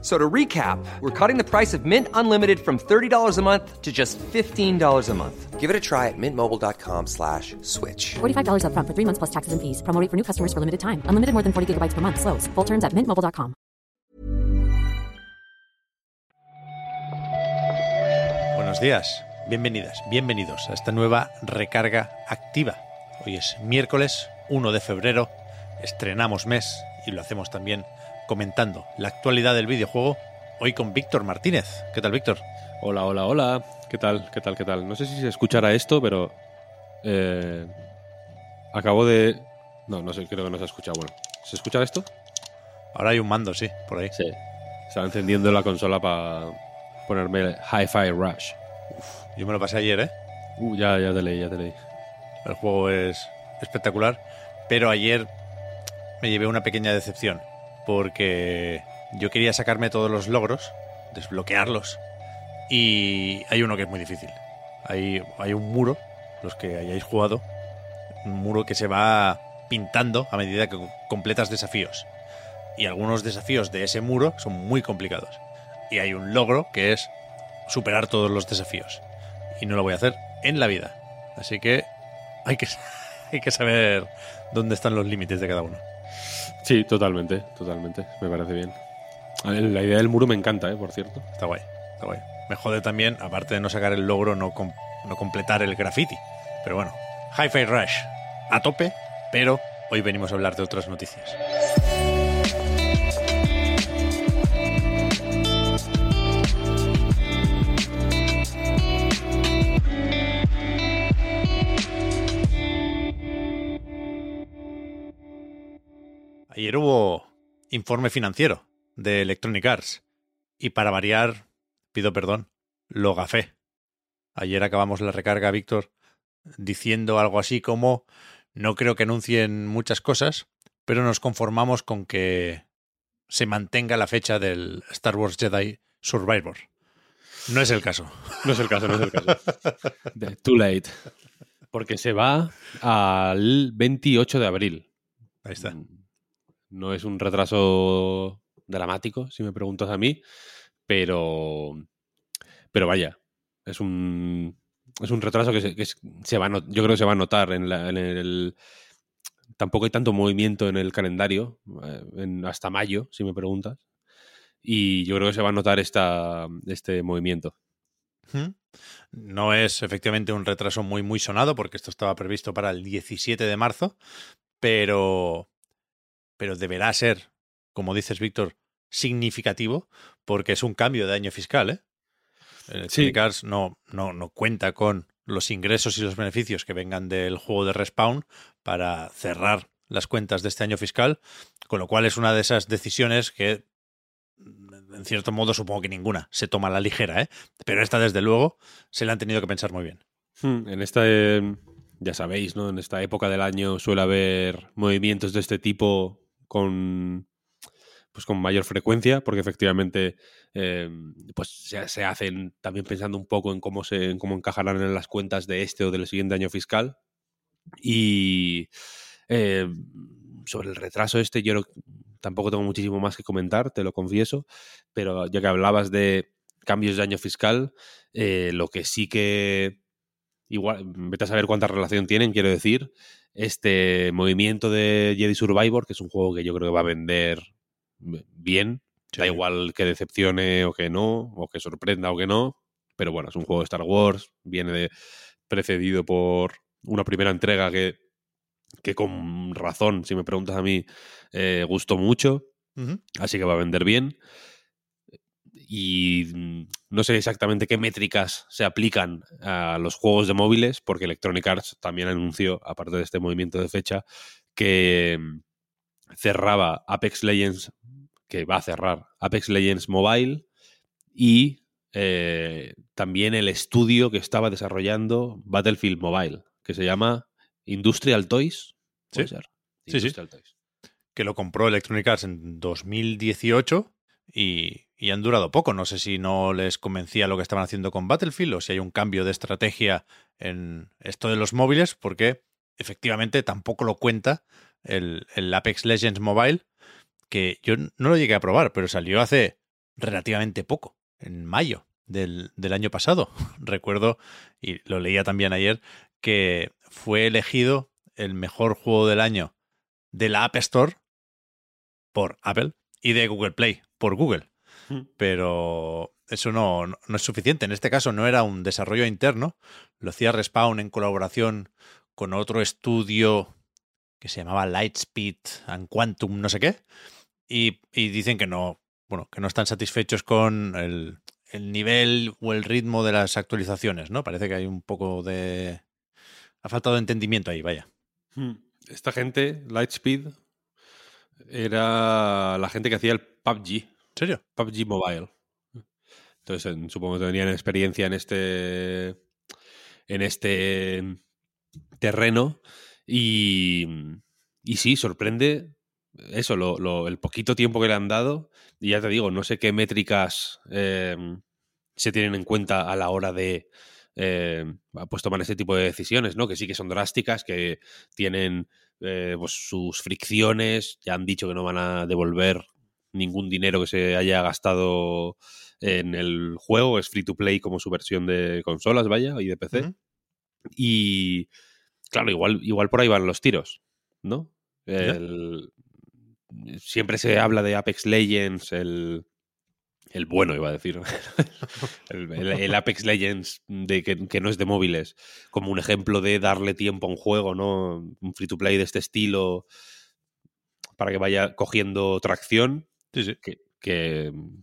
So to recap, we're cutting the price of Mint Unlimited from $30 a month to just $15 a month. Give it a try at mintmobile.com slash switch. $45 upfront for three months plus taxes and fees. Promo rate for new customers for limited time. Unlimited more than 40 gigabytes per month. Slows. Full terms at mintmobile.com. Buenos días, bienvenidas, bienvenidos a esta nueva recarga activa. Hoy es miércoles 1 de febrero, estrenamos mes y lo hacemos también comentando la actualidad del videojuego, hoy con Víctor Martínez. ¿Qué tal, Víctor? Hola, hola, hola. ¿Qué tal? ¿Qué tal? ¿Qué tal? No sé si se escuchará esto, pero eh, acabo de... No, no sé, creo que no se escucha. Bueno, ¿se escucha esto? Ahora hay un mando, sí, por ahí. Sí. Estaba encendiendo la consola para ponerme Hi-Fi Rush. Yo me lo pasé ayer, ¿eh? Uh, ya, ya te leí, ya te leí. El juego es espectacular, pero ayer me llevé una pequeña decepción, porque yo quería sacarme todos los logros, desbloquearlos, y hay uno que es muy difícil. Hay, hay un muro, los que hayáis jugado, un muro que se va pintando a medida que completas desafíos. Y algunos desafíos de ese muro son muy complicados. Y hay un logro que es superar todos los desafíos. Y no lo voy a hacer en la vida. Así que hay que, hay que saber dónde están los límites de cada uno. Sí, totalmente, totalmente. Me parece bien. La idea del muro me encanta, ¿eh? por cierto. Está guay, está guay. Me jode también, aparte de no sacar el logro, no, no completar el graffiti. Pero bueno, Hi-Fi Rush a tope, pero hoy venimos a hablar de otras noticias. Ayer hubo informe financiero de Electronic Arts y para variar, pido perdón, lo gafé. Ayer acabamos la recarga, Víctor, diciendo algo así como no creo que anuncien muchas cosas, pero nos conformamos con que se mantenga la fecha del Star Wars Jedi Survivor. No es el caso. No es el caso, no es el caso. Too late. Porque se va al 28 de abril. Ahí está. No es un retraso dramático, si me preguntas a mí, pero, pero vaya, es un, es un retraso que, se, que se va a yo creo que se va a notar en, en, el... Tampoco hay tanto movimiento en el calendario, eh, hasta mayo, si me preguntas. Y yo creo que se va a notar esta, este movimiento. No es efectivamente un retraso muy, muy sonado, porque esto estaba previsto para el 17 de marzo, pero, pero deberá ser, como dices, Víctor, significativo, porque es un cambio de año fiscal, ¿eh? Electronic sí. Arts no, no, no cuenta con los ingresos y los beneficios que vengan del juego de Respawn para cerrar las cuentas de este año fiscal, con lo cual es una de esas decisiones que, en cierto modo, supongo que ninguna se toma a la ligera, ¿eh? pero esta, desde luego, se la han tenido que pensar muy bien. Hmm, en esta, eh, ya sabéis, ¿no? En esta época del año suele haber movimientos de este tipo con pues con mayor frecuencia, porque efectivamente eh, pues se, hacen también pensando un poco en cómo se cómo encajarán en las cuentas de este o del siguiente año fiscal. Y eh, sobre el retraso este, yo tampoco tengo muchísimo más que comentar, te lo confieso, pero ya que hablabas de cambios de año fiscal, eh, lo que sí que igual, vete a saber cuánta relación tienen, quiero decir, este movimiento de Jedi Survivor, que es un juego que yo creo que va a vender bien, sí. da igual que decepcione o que no, o que sorprenda o que no, pero bueno, es un juego de Star Wars, viene de, precedido por una primera entrega que, que con razón, si me preguntas a mí, eh, gustó mucho, uh -huh. así que va a vender bien. Y no sé exactamente qué métricas se aplican a los juegos de móviles, porque Electronic Arts también anunció, aparte de este movimiento de fecha, que cerraba Apex Legends, que va a cerrar Apex Legends Mobile y eh, también el estudio que estaba desarrollando Battlefield Mobile, que se llama Industrial Toys. ¿Sí? Ser? Sí, Industrial sí. Toys. que lo compró Electronic Arts en 2018 y, y han durado poco. No sé si no les convencía lo que estaban haciendo con Battlefield o si hay un cambio de estrategia en esto de los móviles, porque efectivamente tampoco lo cuenta el, el Apex Legends Mobile, que yo no lo llegué a probar, pero salió hace relativamente poco, en mayo del, del año pasado. Recuerdo, y lo leía también ayer, que fue elegido el mejor juego del año de la App Store por Apple y de Google Play por Google. Pero eso no, no, es suficiente. En este caso no era un desarrollo interno, lo hacía Respawn en colaboración con otro estudio que se llamaba Lightspeed and Quantum, no sé qué. Y, y dicen que no, bueno, que no están satisfechos con el, el nivel o el ritmo de las actualizaciones, ¿no? Parece que hay un poco de. Ha faltado entendimiento ahí, vaya. Hmm. Esta gente, Lightspeed, era la gente que hacía el PUBG, ¿En serio? PUBG Mobile. Entonces, en- supongo que tenían experiencia en este en este terreno y, y sí, sorprende eso, lo- lo- el poquito tiempo que le han dado. Y ya te digo, no sé qué métricas eh, se tienen en cuenta a la hora de eh, pues tomar este tipo de decisiones, ¿no? Que sí que son drásticas, que tienen eh, pues sus fricciones, ya han dicho que no van a devolver ningún dinero que se haya gastado en el juego, es free to play como su versión de consolas, vaya, y de PC. Y claro, igual, igual por ahí van los tiros, ¿no? El- siempre se habla de Apex Legends, el, el bueno, iba a decir. el, el- el Apex Legends de que, que no es de móviles, como un ejemplo de darle tiempo a un juego, ¿no? Un free to play de este estilo para que vaya cogiendo tracción Sí, sí. que, que, mm,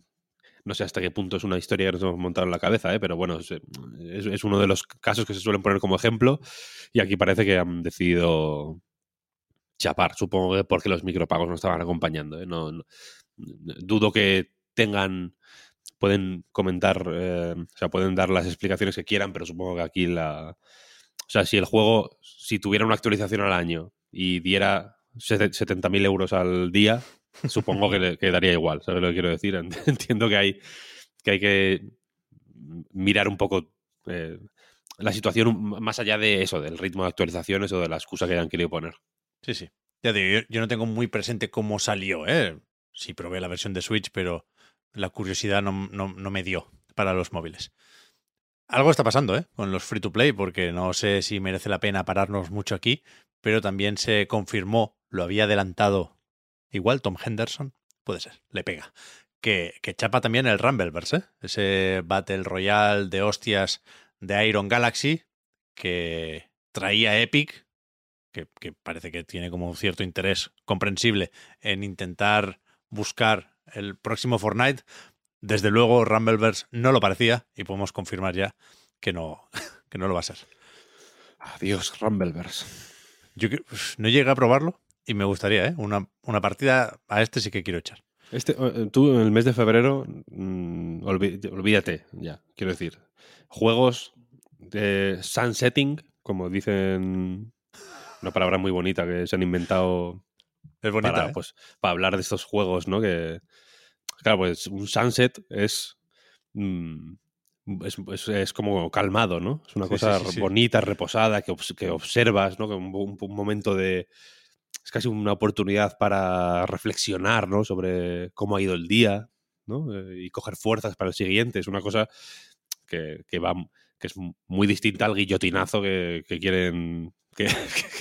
no sé hasta qué punto es una historia que nos hemos montado en la cabeza, ¿eh? pero bueno, es, uno de los casos que se suelen poner como ejemplo y aquí parece que han decidido chapar, supongo que porque los micropagos no estaban acompañando. ¿eh? No, dudo que tengan, pueden comentar, eh, o sea, pueden dar las explicaciones que quieran, pero supongo que aquí la... O sea, si el juego, si tuviera una actualización al año y diera sete- 70.000 euros al día, supongo que, le- daría igual, ¿sabes lo que quiero decir? Entiendo que hay que, mirar un poco eh, la situación más allá de eso, del ritmo de actualizaciones o de la excusa que hayan querido poner. Sí, sí. Ya digo, yo, no tengo muy presente cómo salió, ¿eh? Sí probé la versión de Switch, pero la curiosidad no, no- no me dio para los móviles. Algo está pasando, ¿eh? Con los free to play, porque no sé si merece la pena pararnos mucho aquí, pero también se confirmó, lo había adelantado igual Tom Henderson, puede ser, le pega, que, que chapa también el Rumbleverse, ¿eh? Ese Battle Royale de hostias de Iron Galaxy que traía Epic que, que parece que tiene como un cierto interés comprensible en intentar buscar el próximo Fortnite. Desde luego, Rumbleverse no lo parecía y podemos confirmar ya que no, que no lo va a ser. Adiós, Rumbleverse. Yo no llegué a probarlo y me gustaría, ¿eh? Una, una partida a este sí que quiero echar. Este, eh, tú en el mes de febrero, mm, olví- olvídate, ya, quiero decir. Juegos de sunsetting, como dicen, una palabra muy bonita que se han inventado Es bonita, para, ¿eh? pues, para hablar de estos juegos, ¿no? Que, claro, pues un sunset es, mm, es, es- es como calmado, ¿no? Es una Sí, cosa sí, sí, sí. bonita, reposada, que, que observas, ¿no? Que un, un- un momento de... Es casi una oportunidad para reflexionar, ¿no? Sobre cómo ha ido el día, ¿no? Eh, y coger fuerzas para el siguiente. Es una cosa que, que va que es muy distinta al guillotinazo que, que quieren que,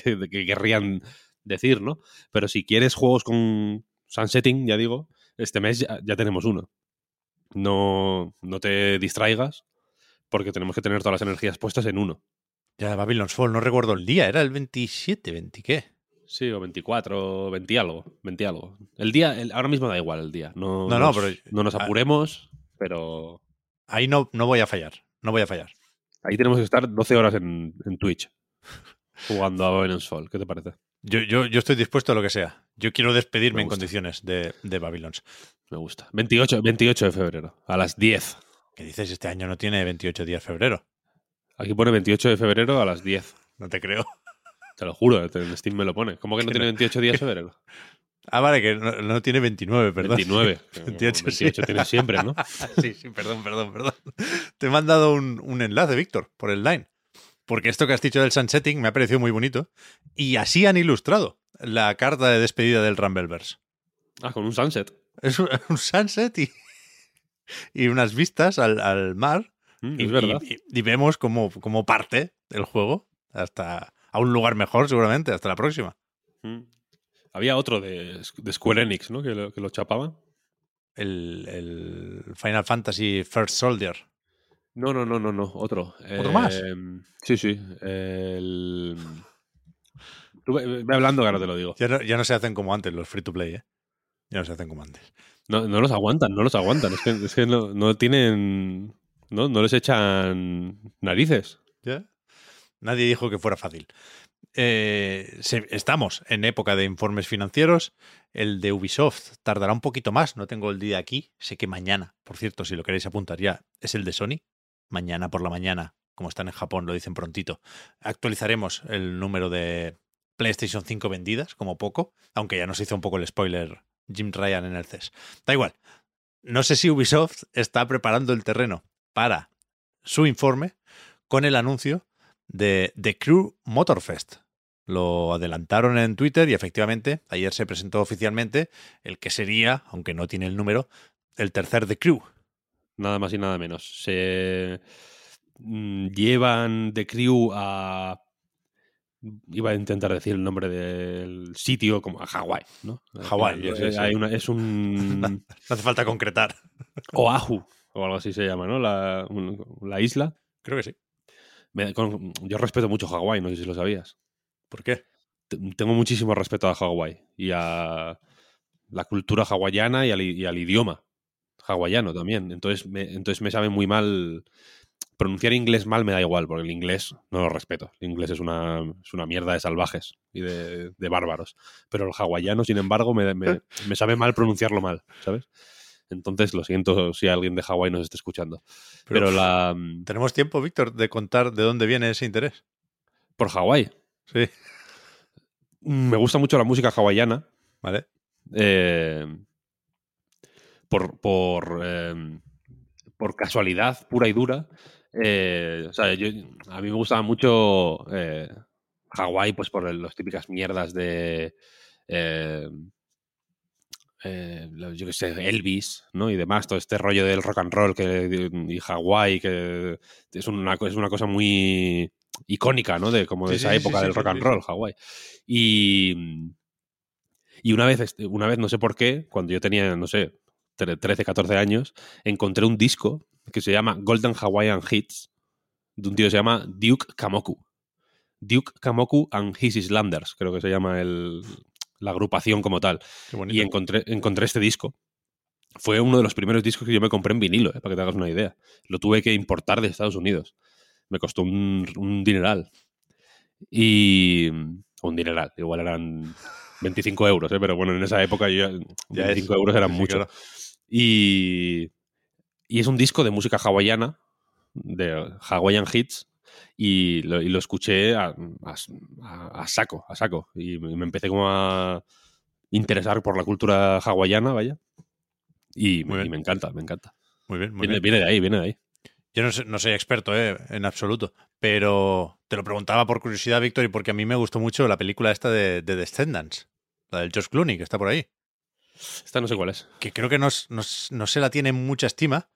que- que querrían decir, ¿no? Pero si quieres juegos con sunsetting, ya digo, este mes ya, ya tenemos uno. No, no te distraigas porque tenemos que tener todas las energías puestas en uno. Ya Babylon's Fall, no recuerdo el día, era el 27, 20 qué. Sí, o 24, 20 algo, 20 algo. El día, el- ahora mismo da igual el día. No, No, no, nos, pero- no nos ah. apuremos, pero Ahí no, no voy a fallar, no voy a fallar. ahí tenemos que estar 12 horas en, en Twitch jugando a Babylon's Fall. ¿Qué te parece? Yo, yo, yo estoy dispuesto a lo que sea. Yo quiero despedirme Me en condiciones de, de Babylons. Me gusta. 28, 28 de febrero, a las 10. ¿Qué dices? Este año no tiene 28 días febrero. Aquí pone 28 de febrero a las 10. No te creo. Te lo juro, en Steam me lo pone. ¿Cómo que no Que tiene no- 28 días de febrero? Ah, vale, que no, no tiene 29, perdón. 29. 28, sí. 28 tienes siempre, ¿no? sí, sí, perdón, perdón, perdón. Te he mandado un, un enlace, Víctor, por el line. Porque esto que has dicho del sunsetting me ha parecido muy bonito. Y así han ilustrado la carta de despedida del Rumbleverse. Ah, con un sunset. Es un, un sunset y, y unas vistas al, al mar. Mm, Y, es verdad. y- y vemos cómo, cómo parte el juego hasta a un lugar mejor, seguramente. Hasta la próxima. Mm. Había otro de, de Square Enix, ¿no? Que lo, que lo chapaba. El, el Final Fantasy First Soldier. No, no, no, no, no. Otro. ¿Otro más? Sí, sí. El... Tú ve, ve hablando que ahora te lo digo. Ya no, ya no se hacen como antes los free to play, ¿eh? Ya no se hacen como antes. No, no los aguantan, no los aguantan. Es que, es que no, no tienen... No, no les echan narices. ¿Ya? Nadie dijo que fuera fácil. Eh, estamos en época de informes financieros. El de Ubisoft tardará un poquito más. No tengo el día aquí. Sé que mañana, por cierto, si lo queréis apuntar ya, es el de Sony. Mañana por la mañana, como están en Japón, lo dicen prontito. Actualizaremos el número de PlayStation 5 vendidas, como poco. Aunque ya nos hizo un poco el spoiler Jim Ryan en el CES. Da igual. No sé si Ubisoft está preparando el terreno para su informe con el anuncio de The Crew Motorfest. Lo adelantaron en Twitter y efectivamente ayer se presentó oficialmente el que sería, aunque no tiene el número, el tercer The Crew. Nada más y nada menos. Se mm, llevan de crew a. Iba a intentar decir el nombre del sitio, como a Hawái, ¿no? Hawái, Eh, sí, sí. es un. No hace falta concretar. Oahu, o algo así se llama, ¿no? La, un- la isla. Creo que sí. Me- con- yo respeto mucho Hawái, no sé si lo sabías. ¿Por qué? T- Tengo muchísimo respeto a Hawái y a la cultura hawaiana y al, i- y al idioma hawaiano también. Entonces me, entonces me sabe muy mal. Pronunciar inglés mal me da igual, porque el inglés no lo respeto. El inglés es una, es una mierda de salvajes y de, de bárbaros. Pero el hawaiano, sin embargo, me, me- me sabe mal pronunciarlo mal, ¿sabes? Entonces, lo siento si alguien de Hawái nos está escuchando. Pero, Pero, la. ¿Tenemos tiempo, Víctor, de contar de dónde viene ese interés? Por Hawái. Sí. Me gusta mucho la música hawaiana. ¿Vale? eh, por, por, eh, por casualidad pura y dura. eh, o sea, yo- a mí me gustaba mucho eh, Hawái, pues por las típicas mierdas de. eh, eh, yo qué sé, Elvis, ¿no? Y demás, todo este rollo del rock and roll que, y Hawái, que es una, es una cosa muy icónica, ¿no? De como de Sí, esa sí, época sí, del rock and roll. Hawái. Y, y una vez, este, una vez, no sé por qué, cuando yo tenía, no sé, tre- 13, 14 años, encontré un disco que se llama Golden Hawaiian Hits, de un tío que se llama Duke Kamoku. Duke Kamoku and His Islanders, creo que se llama el, la agrupación como tal. Y encontré, encontré este disco. Fue uno de los primeros discos que yo me compré en vinilo, eh, para que te hagas una idea. Lo tuve que importar de Estados Unidos. Me costó un, un dineral. Y. Un dineral, igual eran 25 euros, eh, pero bueno, en esa época yo, Ya 25 es. euros eran Sí, mucho. claro. Y, y es un disco de música hawaiana, de Hawaiian Hits, y lo, y lo escuché a, a- a saco, a saco. Y me empecé como a interesar por la cultura hawaiana, vaya. Y, me- bien. y me encanta, me encanta. Muy bien, muy Viene, bien. viene de ahí, viene de ahí. Yo no, sé- no soy experto eh, en absoluto, pero te lo preguntaba por curiosidad, Víctor, y porque a mí me gustó mucho la película esta de, de Descendants, la del George Clooney, que está por ahí, Esta no sé cuál es. que creo que no, no no se la tiene en mucha estima.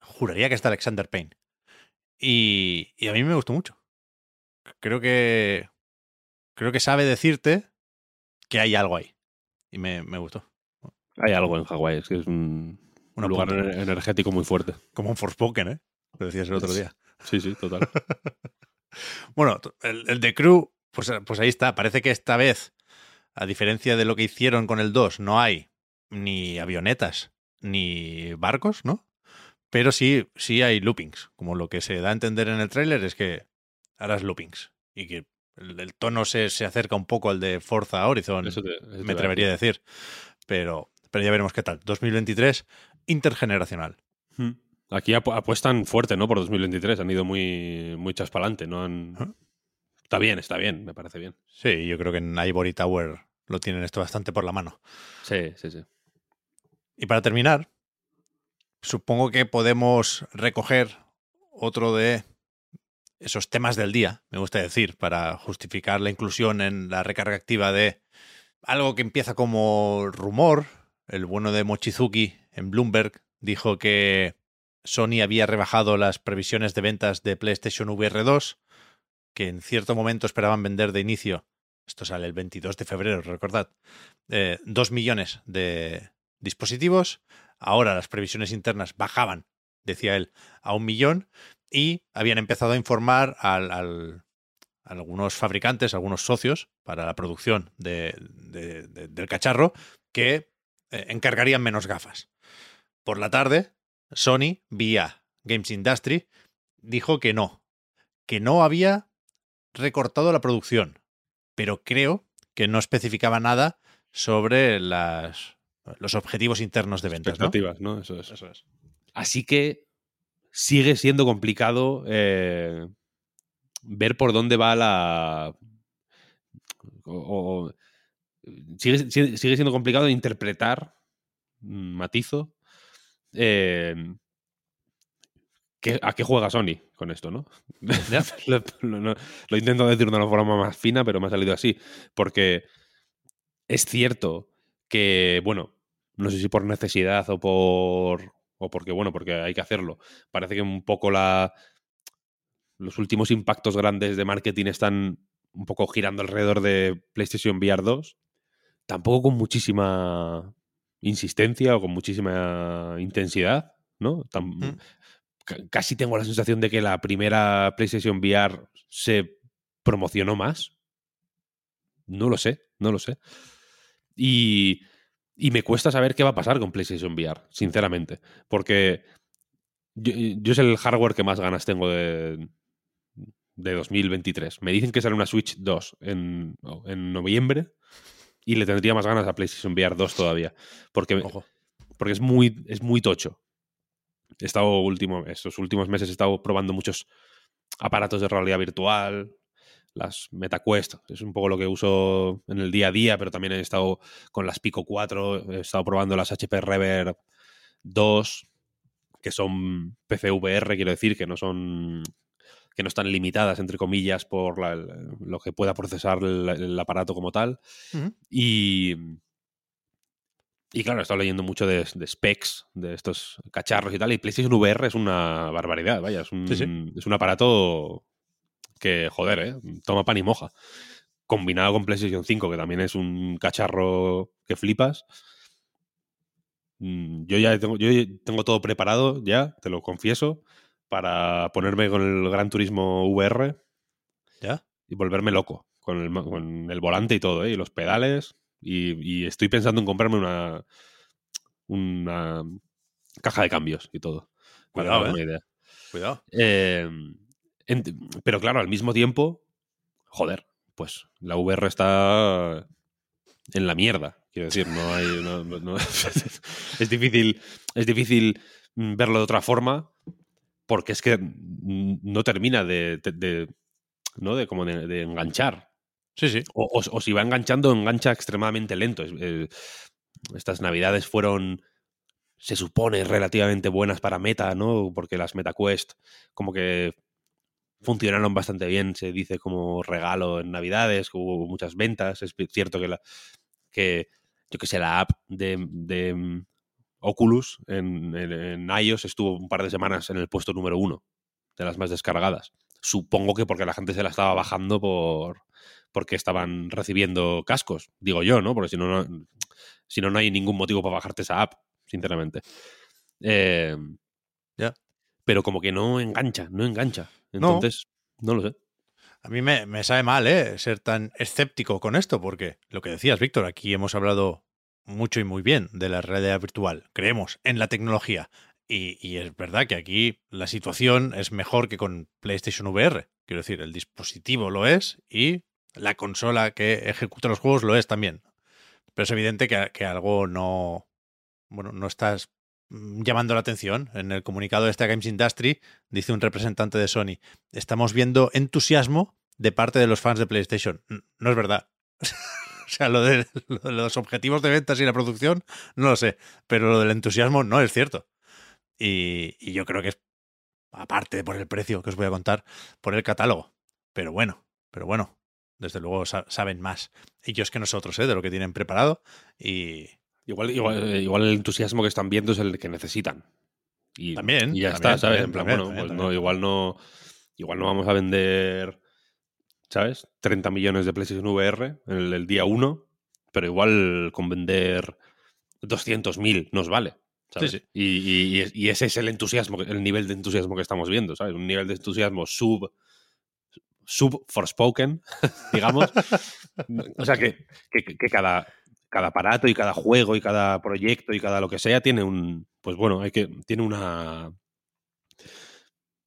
Juraría que está Alexander Payne. Y, y a mí me gustó mucho. Creo que creo que sabe decirte que hay algo ahí. Y me, me gustó. Hay algo en Hawái, es que es un, Un lugar energético muy fuerte. Como un Forspoken, ¿eh? Lo decías el otro día. Sí, sí, total. Bueno, el, el de Crew, pues, pues ahí está. Parece que esta vez, a diferencia de lo que hicieron con el 2, no hay ni avionetas ni barcos, ¿no? Pero sí, sí hay loopings. Como lo que se da a entender en el tráiler es que harás loopings. Y que el, el tono se, se acerca un poco al de Forza Horizon, Eso te- eso te me atrevería a decir. Pero, pero ya veremos qué tal. 2023, intergeneracional. Hmm. Aquí apu- apuestan fuerte, ¿no? Por 2023. Han ido muy, muy chas pa'lante, ¿no? Han... Está bien, está bien, me parece bien. Sí, yo creo que en Ivory Tower lo tienen esto bastante por la mano. Sí, sí, sí. Y para terminar, supongo que podemos recoger otro de esos temas del día, me gusta decir, para justificar la inclusión en la recarga activa de algo que empieza como rumor. El bueno de Mochizuki en Bloomberg dijo que Sony había rebajado las previsiones de ventas de PlayStation VR 2, que en cierto momento esperaban vender de inicio, esto sale el 22 de febrero, recordad, eh, 2 millones de dispositivos. Ahora las previsiones internas bajaban, decía él, a un millón y habían empezado a informar al, a algunos fabricantes, algunos socios para la producción de, del cacharro que eh, encargarían menos gafas. Por la tarde, Sony, vía Games Industry, dijo que no, que no había recortado la producción, pero creo que no especificaba nada sobre las, los objetivos internos de ventas. Expectativas, ¿no? ¿no? Eso, es. Eso es. Así que sigue siendo complicado eh, ver por dónde va la. O, o, sigue, sigue, siendo complicado interpretar, matizo, eh, ¿qué, ¿a qué juega Sony con esto, no? lo, lo, lo, intento decir de una forma más fina, pero me ha salido así. Porque es cierto que, bueno, no sé si por necesidad o por. o porque, bueno, porque hay que hacerlo. Parece que un poco la. Los últimos impactos grandes de marketing están un poco girando alrededor de PlayStation VR 2. Tampoco con muchísima insistencia o con muchísima intensidad, ¿no? Tan, mm. Casi tengo la sensación de que la primera PlayStation VR se promocionó más. No lo sé, no lo sé. Y, y me cuesta saber qué va a pasar con PlayStation VR, sinceramente. Porque yo, yo es el hardware que más ganas tengo de, de 2023. Me dicen que sale una Switch 2 en, en noviembre y le tendría más ganas a PlayStation VR 2 todavía. Porque, Ojo. porque es, muy, es muy tocho. He estado último, estos últimos meses he estado probando muchos aparatos de realidad virtual, las MetaQuest, es un poco lo que uso en el día a día, pero también he estado con las Pico 4, he estado probando las HP Reverb 2, que son PCVR, quiero decir, que no son que no están limitadas, entre comillas, por la, lo que pueda procesar el, el aparato como tal. Uh -huh. Y, y claro, he estado leyendo mucho de, de, specs de estos cacharros y tal. Y PlayStation VR es una barbaridad, vaya. Es un, sí, sí. Es un aparato que, joder, ¿eh? toma pan y moja. Combinado con PlayStation 5, que también es un cacharro que flipas. Mm, Yo ya tengo, yo tengo todo preparado, ya, te lo confieso para ponerme con el Gran Turismo VR ¿Ya? y volverme loco con el, con el volante y todo, ¿eh? y los pedales. Y, y, estoy pensando en comprarme una, una caja de cambios y todo. Cuidado, una eh. idea. Cuidado. Eh, pero claro, al mismo tiempo, joder, pues la VR está en la mierda. Quiero decir, no hay. No, no, es difícil. Es difícil verlo de otra forma porque es que no termina de, de, de ¿no? de, como de, de, enganchar. Sí, sí. O, o, o, si va enganchando, engancha extremadamente lento. Eh, estas navidades fueron, se supone, relativamente buenas para Meta, ¿no? Porque las MetaQuest como que funcionaron bastante bien, se dice como regalo en navidades, hubo muchas ventas. Es cierto que, la, que yo que sé, la app de, de Oculus en, en, en, iOS estuvo un par de semanas en el puesto número uno de las más descargadas. Supongo que porque la gente se la estaba bajando por porque estaban recibiendo cascos, digo yo, ¿no? Porque si no, no, si no, no hay ningún motivo para bajarte esa app, sinceramente. Eh, yeah. Pero como que no engancha, no engancha. Entonces, no, no lo sé. A mí me, me, sabe mal, ¿eh? Ser tan escéptico con esto, porque lo que decías, Víctor, aquí hemos hablado mucho y muy bien de la realidad virtual. Creemos en la tecnología. Y, y, es verdad que aquí la situación es mejor que con PlayStation VR. Quiero decir, el dispositivo lo es y la consola que ejecuta los juegos lo es también. Pero es evidente que, que algo no. Bueno, no estás llamando la atención. En el comunicado de esta Games Industry dice un representante de Sony: Estamos viendo entusiasmo de parte de los fans de PlayStation. No es verdad. O sea, lo de, lo de los objetivos de ventas y la producción, no lo sé. Pero lo del entusiasmo no es cierto. Y, yo creo que es, aparte por el precio que os voy a contar, por el catálogo. Pero bueno, pero bueno, desde luego sa- saben más ellos que nosotros, ¿eh? De lo que tienen preparado. Y Igual, igual, eh, igual el entusiasmo que están viendo es el que necesitan. Y, También, y ya también, está, ¿sabes? también, en plan, también, bueno, pues no, igual no. Igual no vamos a vender, ¿sabes? 30 millones de PlayStation VR el, el día 1, pero igual con vender 200.000 nos vale. ¿sabes? Sí, sí. Y, y- y- y ese es el entusiasmo, el nivel de entusiasmo que estamos viendo, ¿sabes? Un nivel de entusiasmo sub sub Forspoken, digamos. o sea que, que, que cada, cada aparato y cada juego y cada proyecto y cada lo que sea tiene un. Pues bueno, hay que. tiene una.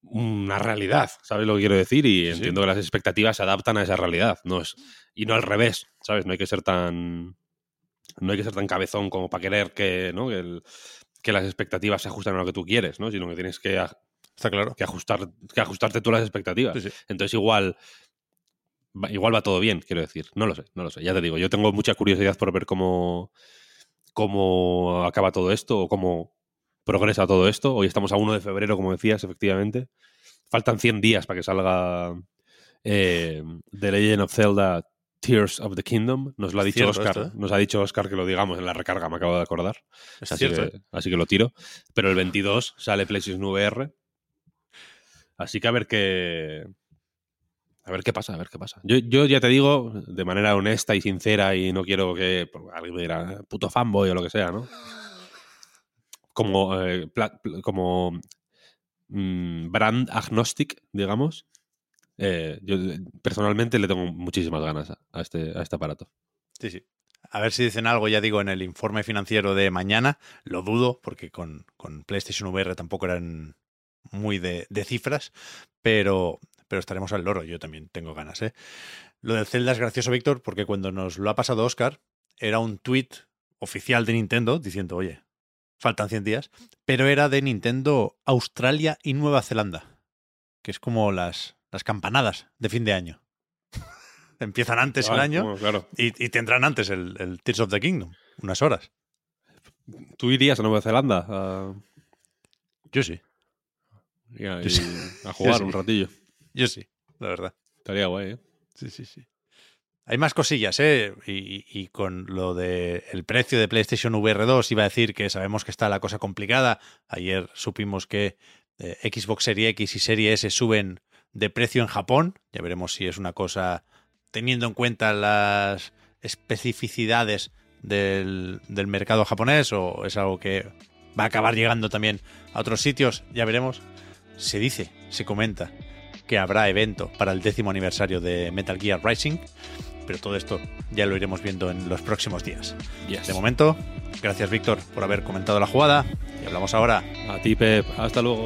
una realidad, ¿sabes lo que quiero decir? Y Sí, entiendo que las expectativas se adaptan a esa realidad. No es, y no al revés, ¿sabes? No hay que ser tan. No hay que ser tan cabezón como para querer que, ¿no? que, el- que las expectativas se ajusten a lo que tú quieres, ¿no? Sino que tienes que, a- está claro. que ajustar, que ajustarte tú a las expectativas. Sí, sí. Entonces igual, va- igual va todo bien, quiero decir. No lo sé, no lo sé. Ya te digo, yo tengo mucha curiosidad por ver cómo, cómo acaba todo esto o cómo progresa todo esto. Hoy estamos a 1 de febrero, como decías, efectivamente. Faltan 100 días para que salga eh, The Legend of Zelda Tears of the Kingdom. Nos lo ha dicho Oscar. esto, ¿eh? Nos ha dicho Oscar que lo digamos en la recarga, me acabo de acordar. Es Así cierto. ¿eh? que, así que lo tiro. Pero el 22 sale PlayStation VR. Así que a ver qué. A ver qué pasa, a ver qué pasa. Yo, yo ya te digo, de manera honesta y sincera, y no quiero que porque alguien me dirá puto fanboy o lo que sea, ¿no? Como, eh, pla- como mm, brand agnostic, digamos. eh, yo eh, personalmente le tengo muchísimas ganas a, a este, a este aparato. Sí, sí. A ver si dicen algo, ya digo, en el informe financiero de mañana. Lo dudo, porque con, con PlayStation VR tampoco eran muy de, de cifras, pero, pero estaremos al loro. Yo también tengo ganas, ¿eh? Lo del Zelda es gracioso, Víctor, porque cuando nos lo ha pasado Oscar, era un tweet oficial de Nintendo diciendo, oye, faltan 100 días, pero era de Nintendo Australia y Nueva Zelanda, que es como las, las campanadas de fin de año. Empiezan antes el Ah, año bueno, claro. y, y tendrán antes el, el Tears of the Kingdom, unas horas. ¿Tú irías a Nueva Zelanda Yo sí, y a- y jugar sí. un ratillo? Yo sí, la verdad. Estaría guay, ¿eh? Sí, sí, sí. Hay más cosillas, ¿eh? Y, con lo de el precio de PlayStation VR 2 iba a decir que sabemos que está la cosa complicada. Ayer supimos que eh, Xbox Series X y Series S suben de precio en Japón. Ya veremos si es una cosa teniendo en cuenta las especificidades del, del mercado japonés o es algo que va a acabar llegando también a otros sitios. Ya veremos. Se dice, se comenta que habrá evento para el décimo aniversario de Metal Gear Rising, pero todo esto ya lo iremos viendo en los próximos días. Yes. De momento, gracias Víctor por haber comentado la jugada y hablamos ahora. A ti, Pep. Hasta luego.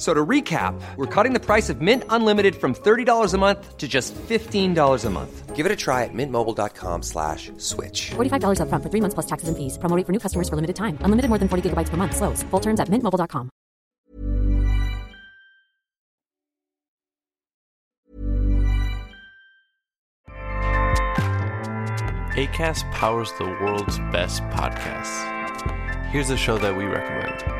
F- So to recap, we're cutting the price of Mint Unlimited from $30 a month to just $15 a month. Give it a try at mintmobile.com slash switch. $45 upfront for three months plus taxes and fees. Promo rate for new customers for limited time. Unlimited more than 40 gigabytes per month. Slows. Full terms at mintmobile.com. ACAST powers the world's best podcasts. Here's a show that we recommend.